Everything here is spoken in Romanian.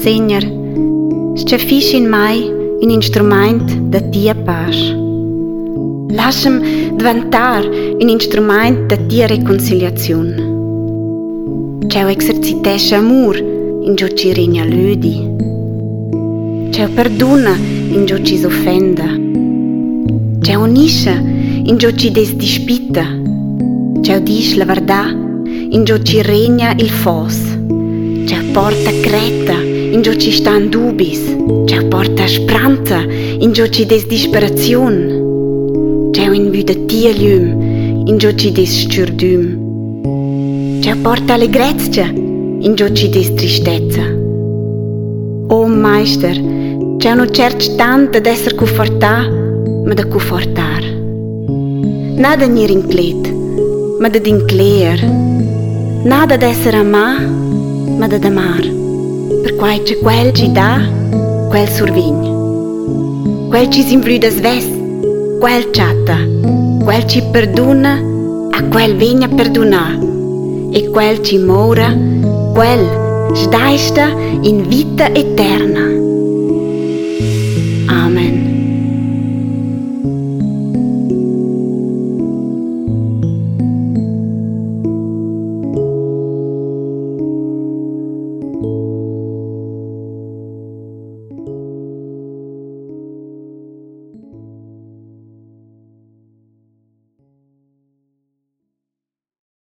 Signor, scefisch in mai un instrument da tia paz. Lasciam diventar un instrument da tia reconciliazione. Ciao exercitesce amor in giù ci regna ludi. Ciao perdona in giù ci s'offenda. Ciao unisce in giù ci desdispita. Ciao dis la verità in giù ci regna il fos. Ciao porta creta in giù ci stan dubis. Ciao porta speranza in giù ci desdisperazione. Ciao in vita tia lium in giù ci des sturdum. Ciao porta allegrezza in giù ci des tristezza. Oh Meister, c'è non certo tanto ad essere confortà, ma da confortar. Nada nir inclet, ma ma det din kleer. Nada d'essere ma, ma da amar. Per quai c'è quel ci dà, quel survign. Quel ci si da sves, quel chatta. Quel ci perdona, a quel vegna perdonar. E quel ci mora, quel sdaista in vita eterna. Amen.